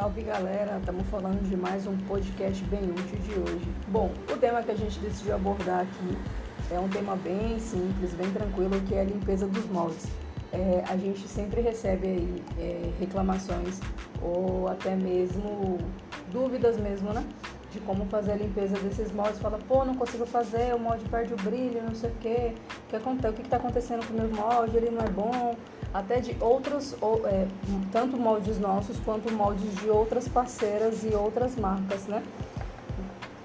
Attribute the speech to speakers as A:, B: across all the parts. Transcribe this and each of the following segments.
A: Salve galera, estamos falando de mais um podcast bem útil de hoje. Bom, o tema que a gente decidiu abordar aqui é um tema bem simples, bem tranquilo, que é a limpeza dos moldes. É, a gente sempre recebe aí é, reclamações ou até mesmo dúvidas mesmo, né? De como fazer a limpeza desses moldes. Fala, pô, não consigo fazer, o molde perde o brilho, não sei o quê. O que acontece? O que está acontecendo com o meu molde? Ele não é bom até de outros, é, tanto moldes nossos quanto moldes de outras parceiras e outras marcas, né?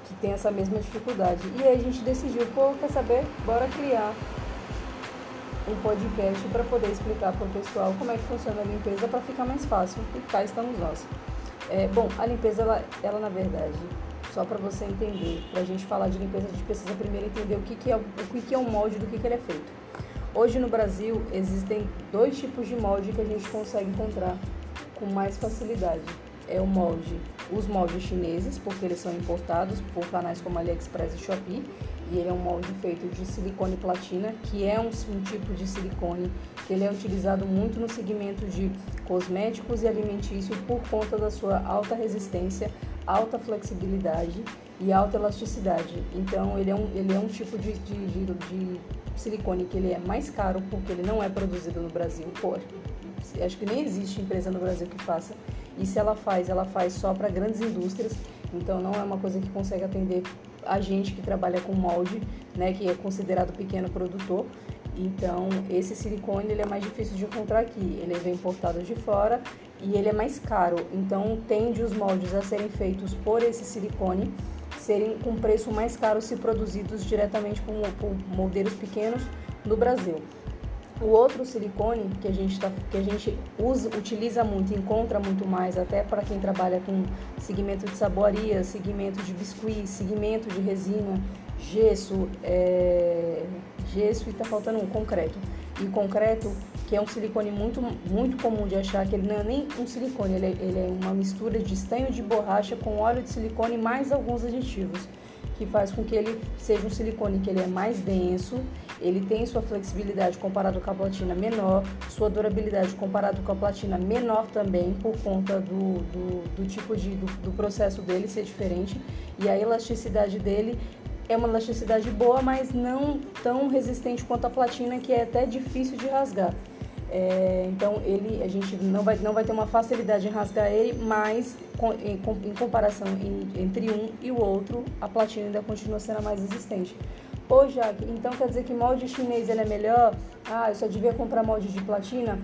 A: Que tem essa mesma dificuldade. E aí a gente decidiu, pô, quer saber? Bora criar um podcast para poder explicar para o pessoal como é que funciona a limpeza para ficar mais fácil. E cá estamos nós. É, bom, a limpeza, ela, ela na verdade, só para você entender, para a gente falar de limpeza, a gente precisa primeiro entender o que, que, é, o que, é um molde do que, que ele é feito. Hoje no Brasil existem dois tipos de molde que a gente consegue encontrar com mais facilidade. É o molde, os moldes chineses, porque eles são importados por canais como AliExpress e Shopee, e ele é um molde feito de silicone platina, que é um, um tipo de silicone que ele é utilizado muito no segmento de cosméticos e alimentício por conta da sua alta resistência, alta flexibilidade e alta elasticidade. Então ele é um, ele é um tipo de, de, de, de silicone que ele é mais caro porque ele não é produzido no Brasil. Pô, acho que nem existe empresa no Brasil que faça. E se ela faz, ela faz só para grandes indústrias. Então não é uma coisa que consegue atender a gente que trabalha com molde, né, que é considerado pequeno produtor. Então esse silicone ele é mais difícil de encontrar aqui. Ele vem importado de fora e ele é mais caro. Então tende os moldes a serem feitos por esse silicone serem com preço mais caro se produzidos diretamente por, por modelos pequenos no Brasil. O outro silicone que a gente, tá, que a gente usa, utiliza muito, encontra muito mais, até para quem trabalha com segmento de saboaria, segmento de biscuit, segmento de resina, gesso, é, gesso e está faltando um concreto. E concreto que é um silicone muito, muito comum de achar, que ele não é nem um silicone, ele é, ele é uma mistura de estanho de borracha com óleo de silicone mais alguns aditivos, que faz com que ele seja um silicone que ele é mais denso, ele tem sua flexibilidade comparado com a platina menor, sua durabilidade comparado com a platina menor também, por conta do, do, do tipo de, do, do processo dele ser diferente, e a elasticidade dele é uma elasticidade boa, mas não tão resistente quanto a platina, que é até difícil de rasgar. É, então ele, a gente não vai, não vai ter uma facilidade em rasgar ele, mas com, em, em, comparação em, entre um e o outro, a platina ainda continua sendo a mais resistente. Ô Jaque, então quer dizer que molde chinês ele é melhor? Ah, eu só devia comprar molde de platina?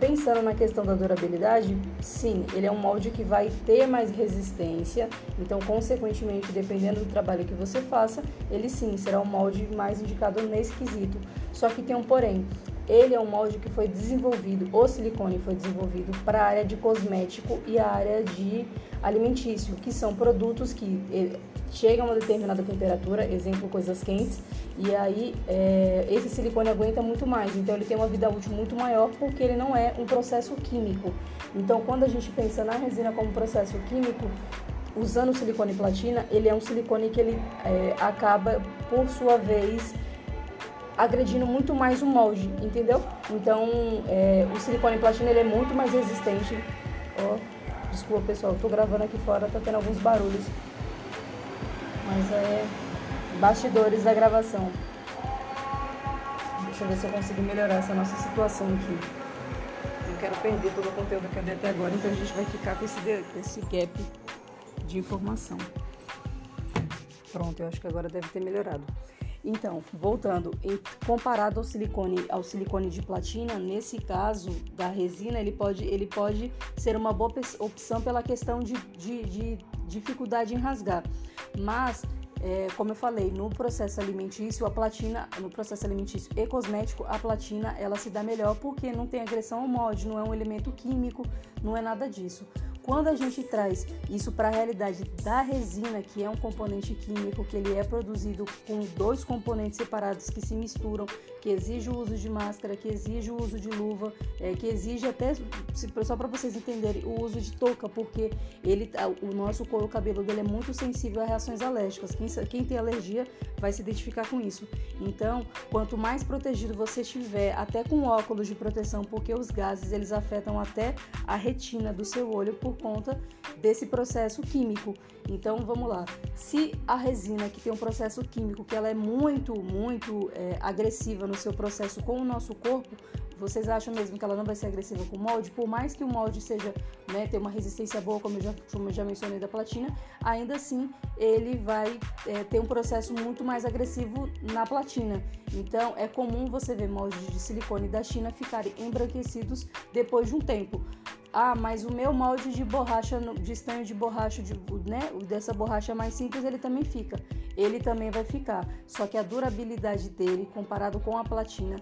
A: Pensando na questão da durabilidade, sim, ele é um molde que vai ter mais resistência, então consequentemente, dependendo do trabalho que você faça, ele sim será um molde mais indicado nesse quesito. Só que tem um porém, ele é um molde que foi desenvolvido, o silicone foi desenvolvido para a área de cosmético e a área de alimentício, que são produtos que chegam a uma determinada temperatura, exemplo, coisas quentes, e aí é, esse silicone aguenta muito mais, então ele tem uma vida útil muito maior porque ele não é um processo químico. Então, quando a gente pensa na resina como processo químico, usando o silicone platina, ele é um silicone que ele é, acaba, por sua vez, agredindo muito mais o molde, entendeu? Então, é, o silicone platina ele é muito mais resistente. Oh, desculpa pessoal, tô gravando aqui fora, tá tendo alguns barulhos. Mas é bastidores da gravação. Deixa eu ver se eu consigo melhorar essa nossa situação aqui. Não quero perder todo o conteúdo que eu dei até agora, então a gente vai ficar com esse, com esse gap de informação. Pronto, eu acho que agora deve ter melhorado. Então, voltando, comparado ao silicone, ao silicone de platina, nesse caso da resina, ele pode, ele pode ser uma boa opção pela questão de, de, de dificuldade em rasgar. Mas é, como eu falei, no processo alimentício, a platina, no processo alimentício e cosmético, a platina ela se dá melhor porque não tem agressão ao molde, não é um elemento químico, não é nada disso. Quando a gente traz isso para a realidade da resina, que é um componente químico, que ele é produzido com dois componentes separados que se misturam, que exige o uso de máscara, que exige o uso de luva, é, que exige até, só para vocês entenderem, o uso de touca, porque ele, o nosso couro cabelo dele é muito sensível a reações alérgicas. Quem, quem tem alergia vai se identificar com isso. Então, quanto mais protegido você estiver, até com óculos de proteção, porque os gases eles afetam até a retina do seu olho, por conta desse processo químico. Então vamos lá. Se a resina que tem um processo químico que ela é muito, muito é, agressiva no seu processo com o nosso corpo, vocês acham mesmo que ela não vai ser agressiva com o molde? Por mais que o molde seja, né, ter uma resistência boa, como eu já, como eu já mencionei da platina, ainda assim ele vai é, ter um processo muito mais agressivo na platina. Então é comum você ver moldes de silicone da China ficarem embranquecidos depois de um tempo. Ah, mas o meu molde de borracha, de estanho de borracha, de, né, dessa borracha mais simples, ele também fica. Ele também vai ficar. Só que a durabilidade dele, comparado com a platina,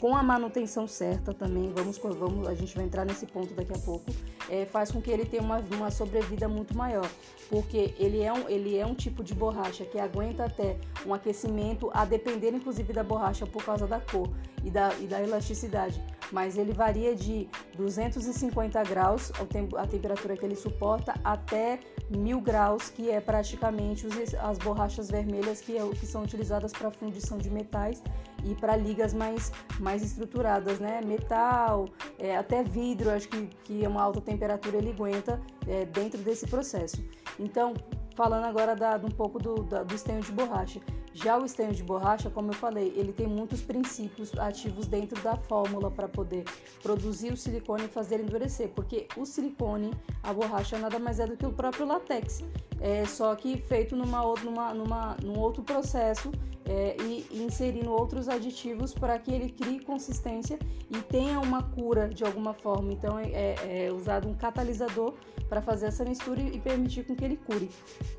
A: com a manutenção certa também, vamos, vamos, a gente vai entrar nesse ponto daqui a pouco, é, faz com que ele tenha uma, uma sobrevida muito maior, porque ele é, um, ele é um tipo de borracha que aguenta até um aquecimento, a depender inclusive da borracha por causa da cor e da, e da elasticidade, mas ele varia de 250 graus, a temperatura que ele suporta, até 1000 graus, que é praticamente as borrachas vermelhas que, é, são utilizadas para fundição de metais e para ligas mais, mais estruturadas, né? Metal, é, até vidro, acho que, que é uma alta temperatura ele aguenta é, dentro desse processo. Então, falando agora da, um pouco do, da, do de borracha. Já o estanho de borracha, como eu falei, ele tem muitos princípios ativos dentro da fórmula para poder produzir o silicone e fazer endurecer, porque o silicone, a borracha, nada mais é do que o próprio látex, é, só que feito numa, numa, numa, num outro processo é, e, inserindo outros aditivos para que ele crie consistência e tenha uma cura de alguma forma. Então é, é, é usado um catalisador para fazer essa mistura e, e permitir com que ele cure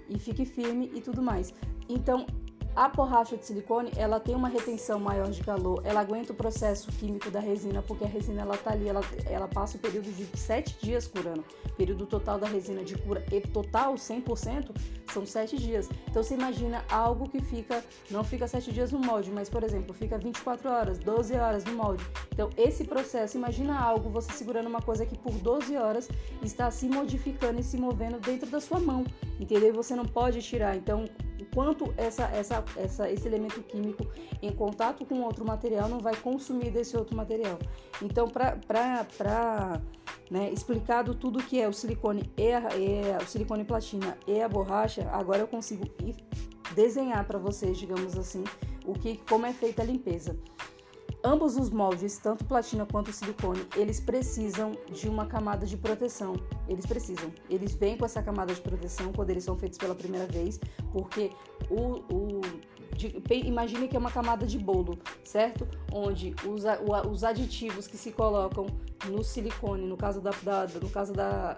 A: e fique firme e tudo mais. Então a borracha de silicone, ela tem uma retenção maior de calor, ela aguenta o processo químico da resina, porque a resina ela tá ali, ela, ela passa o período de 7 dias curando. Período total da resina de cura, e total 100%, são 7 dias. Então você imagina algo que fica, não fica 7 dias no molde, mas por exemplo, fica 24 horas, 12 horas no molde. Então esse processo, imagina algo, você segurando uma coisa que por 12 horas está se modificando e se movendo dentro da sua mão, entendeu? Você não pode tirar. Então quanto essa, essa, essa, esse elemento químico em contato com outro material não vai consumir desse outro material. Então, para né, explicado tudo que é o silicone e, a, e o silicone platina e a borracha, agora eu consigo desenhar para vocês, digamos assim, o que, como é feita a limpeza. Ambos os moldes, tanto platina quanto silicone, eles precisam de uma camada de proteção. Eles precisam. Eles vêm com essa camada de proteção quando eles são feitos pela primeira vez, porque o, o de, imagine que é uma camada de bolo, certo? Onde os, os aditivos que se colocam no silicone, no caso da, da no caso da,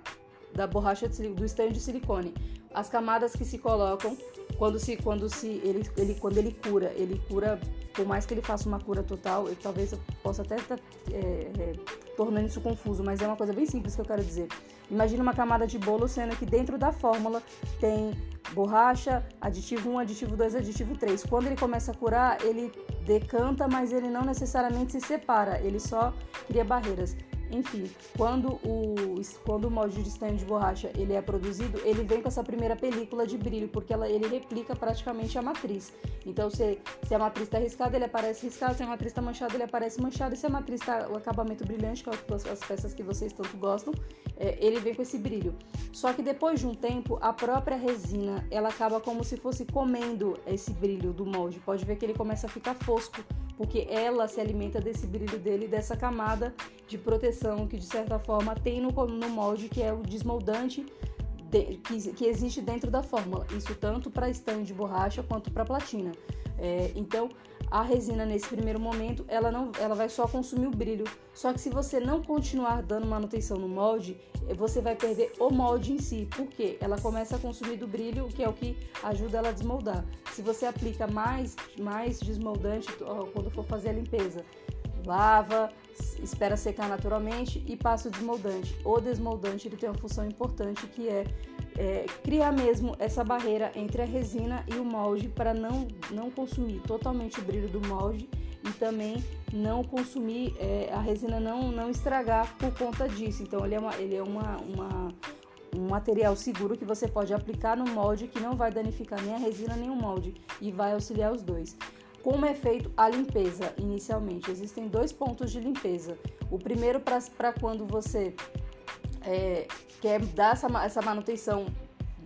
A: da borracha de, do estanho de silicone, as camadas que se colocam quando se quando se ele, ele quando ele cura, ele cura por mais que ele faça uma cura total, eu, talvez eu possa até estar tá, é, é, tornando isso confuso, mas é uma coisa bem simples que eu quero dizer. Imagina uma camada de bolo, sendo que dentro da fórmula tem borracha, aditivo 1, aditivo 2, aditivo 3. Quando ele começa a curar, ele decanta, mas ele não necessariamente se separa, ele só cria barreiras. Enfim, quando o, quando o molde de estanho de borracha ele é produzido, ele vem com essa primeira película de brilho, porque ela, ele replica praticamente a matriz. Então, se, se a matriz está riscada, ele aparece riscado, se a matriz está manchada, ele aparece manchado, e se a matriz está o acabamento brilhante, que é as peças que vocês tanto gostam, é, ele vem com esse brilho. Só que depois de um tempo, a própria resina, ela acaba como se fosse comendo esse brilho do molde. Pode ver que ele começa a ficar fosco, porque ela se alimenta desse brilho dele, dessa camada de proteção que de certa forma tem no, no molde, que é o desmoldante de, que, que, existe dentro da fórmula. Isso tanto para estanho de borracha quanto para platina. É, então, a resina nesse primeiro momento, ela não, ela vai só consumir o brilho. Só que se você não continuar dando manutenção no molde, você vai perder o molde em si, porque ela começa a consumir do brilho, que é o que ajuda ela a desmoldar. Se você aplica mais, mais desmoldante quando for fazer a limpeza, lava, espera secar naturalmente e passa o desmoldante. O desmoldante ele tem uma função importante que é, é criar mesmo essa barreira entre a resina e o molde para não, não consumir totalmente o brilho do molde e também não consumir é, a resina não, não estragar por conta disso. Então ele é, uma, ele é uma, uma, um material seguro que você pode aplicar no molde que não vai danificar nem a resina nem o molde e vai auxiliar os dois. Como é feito a limpeza inicialmente? Existem dois pontos de limpeza. O primeiro para quando você é, quer dar essa, essa manutenção,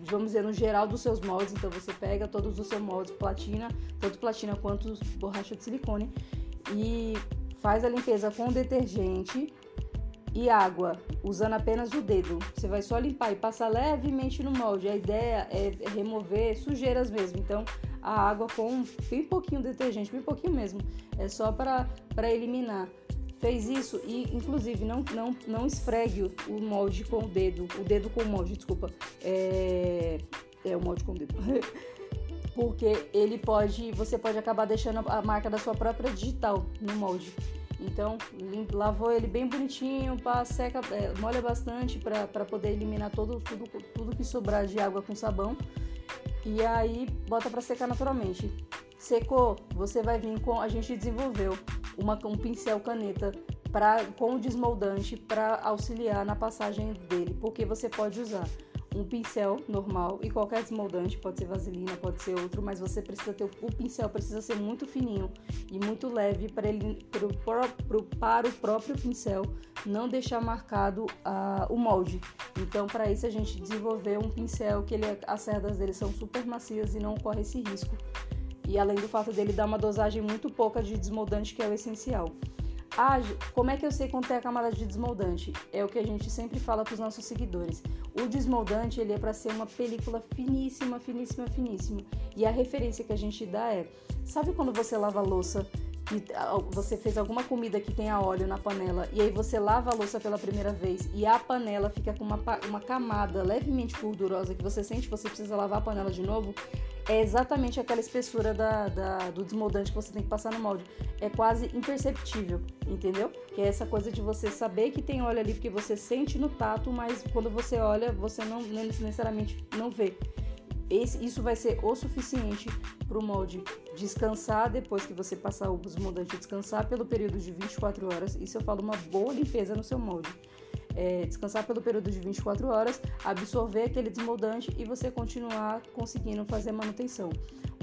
A: vamos dizer, no geral dos seus moldes, então você pega todos os seus moldes, platina, tanto platina quanto borracha de silicone, e faz a limpeza com detergente e água, usando apenas o dedo. Você vai só limpar e passar levemente no molde. A ideia é remover sujeiras mesmo. Então, a água com bem pouquinho de detergente, bem pouquinho mesmo. É só para eliminar. Fez isso e, inclusive, não, não, não esfregue o molde com o dedo. O dedo com o molde, desculpa. É, é o molde com o dedo. Porque ele pode, você pode acabar deixando a marca da sua própria digital no molde. Então, lavou ele bem bonitinho, pá, seca, é, molha bastante para poder eliminar todo, tudo, tudo que sobrar de água com sabão. E aí, bota para secar naturalmente. Secou, você vai vir com. A gente desenvolveu uma, um pincel caneta pra, com desmoldante para auxiliar na passagem dele, porque você pode usar um pincel normal e qualquer desmoldante, pode ser vaselina, pode ser outro, mas você precisa ter o pincel precisa ser muito fininho e muito leve para ele pro, pro, para o próprio pincel não deixar marcado uh, o molde. Então, para isso a gente desenvolveu um pincel que ele, as cerdas dele são super macias e não corre esse risco. E além do fato dele dar uma dosagem muito pouca de desmoldante, que é o essencial. Ah, como é que eu sei quanto é a camada de desmoldante? É o que a gente sempre fala para os nossos seguidores. O desmoldante ele é para ser uma película finíssima, finíssima, finíssima. E a referência que a gente dá é, sabe quando você lava a louça que ah, você fez alguma comida que tenha óleo na panela e aí você lava a louça pela primeira vez e a panela fica com uma, uma camada levemente gordurosa que você sente que você precisa lavar a panela de novo, é exatamente aquela espessura da, da, do desmoldante que você tem que passar no molde. É quase imperceptível, entendeu? Que é essa coisa de você saber que tem óleo ali porque você sente no tato, mas quando você olha, você não necessariamente não vê. Esse, isso vai ser o suficiente para o molde descansar depois que você passar o desmoldante descansar pelo período de 24 horas. Isso eu falo uma boa limpeza no seu molde é, descansar pelo período de 24 horas, absorver aquele desmoldante e você continuar conseguindo fazer manutenção.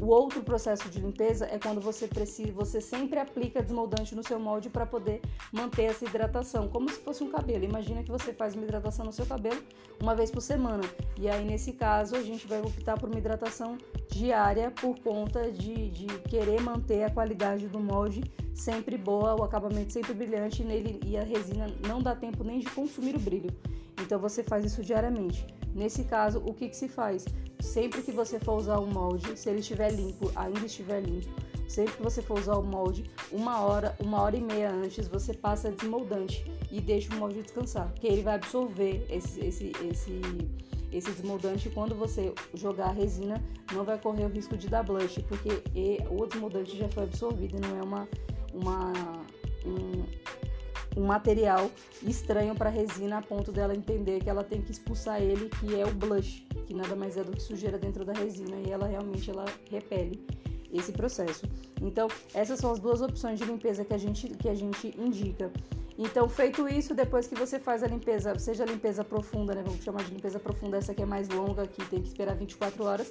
A: O outro processo de limpeza é quando você precisa, você sempre aplica desmoldante no seu molde para poder manter essa hidratação, como se fosse um cabelo. Imagina que você faz uma hidratação no seu cabelo uma vez por semana. E aí nesse caso a gente vai optar por uma hidratação diária por conta de, de querer manter a qualidade do molde sempre boa, o acabamento sempre brilhante nele e a resina não dá tempo nem de consumir o brilho. Então você faz isso diariamente. Nesse caso, o que, que se faz? Sempre que você for usar o molde, se ele estiver limpo, ainda estiver limpo, sempre que você for usar o molde, uma hora, uma hora e meia antes, você passa desmoldante e deixa o molde descansar, que ele vai absorver esse, esse, esse, esse desmoldante quando você jogar a resina, não vai correr o risco de dar blush, porque o desmoldante já foi absorvido não é uma, uma um, um material estranho para a resina a ponto dela entender que ela tem que expulsar ele, que é o blush, que nada mais é do que sujeira dentro da resina e ela realmente ela repele esse processo. Então, essas são as duas opções de limpeza que a gente, que a gente indica. Então, feito isso, depois que você faz a limpeza, seja a limpeza profunda, né? Vamos chamar de limpeza profunda, essa aqui é mais longa, que tem que esperar 24 horas.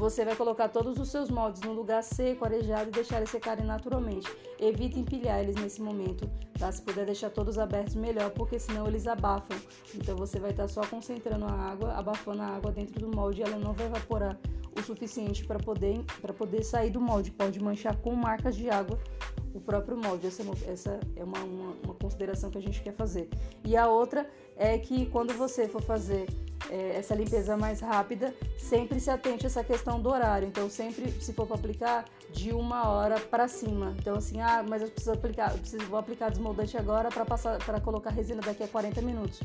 A: Você vai colocar todos os seus moldes no lugar seco, arejado e deixar eles secarem naturalmente. Evite empilhar eles nesse momento, tá? Se puder deixar todos abertos, melhor, porque senão eles abafam. Então você vai estar tá só concentrando a água, abafando a água dentro do molde e ela não vai evaporar o suficiente para poder, poder sair do molde. Pode manchar com marcas de água o próprio molde. Essa, é essa é uma, uma, uma, consideração que a gente quer fazer. E a outra é que quando você for fazer é, essa limpeza mais rápida, sempre se atente a essa questão do horário. Então, sempre, se for para aplicar, de uma hora para cima. Então, assim, ah, mas eu preciso aplicar, eu preciso, vou aplicar desmoldante agora para passar, para colocar resina daqui a 40 minutos.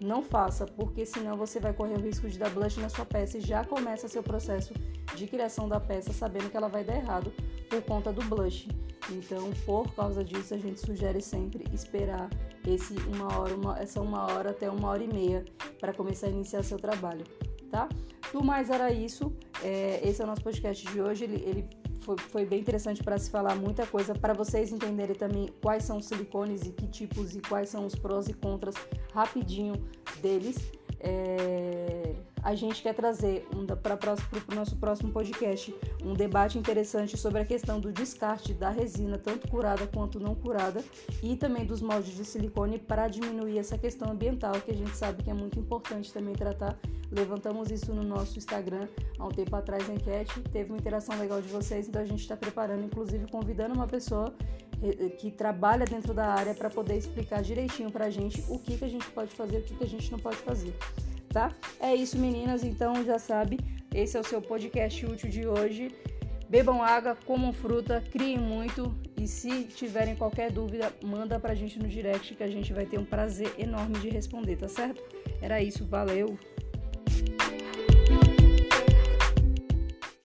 A: Não faça, porque senão você vai correr o risco de dar blush na sua peça e já começa seu processo de criação da peça sabendo que ela vai dar errado por conta do blush. Então, por causa disso, a gente sugere sempre esperar esse uma hora, uma, essa uma hora até uma hora e meia para começar a iniciar seu trabalho, tá? Do mais era isso. É, esse é o nosso podcast de hoje. Ele, ele foi, foi, bem interessante para se falar muita coisa, para vocês entenderem também quais são os silicones e que tipos e quais são os prós e contras rapidinho deles. É, a gente quer trazer um, para o nosso próximo podcast um debate interessante sobre a questão do descarte da resina, tanto curada quanto não curada, e também dos moldes de silicone para diminuir essa questão ambiental, que a gente sabe que é muito importante também tratar. Levantamos isso no nosso Instagram há um tempo atrás, a enquete, teve uma interação legal de vocês, então a gente está preparando, inclusive convidando uma pessoa eh, que trabalha dentro da área para poder explicar direitinho para a gente o que, que a gente pode fazer e o que, que a gente não pode fazer tá? É isso, meninas. Então já sabe, esse é o seu podcast útil de hoje. Bebam água, comam fruta, criem muito e se tiverem qualquer dúvida, manda pra gente no direct que a gente vai ter um prazer enorme de responder, tá certo? Era isso, valeu!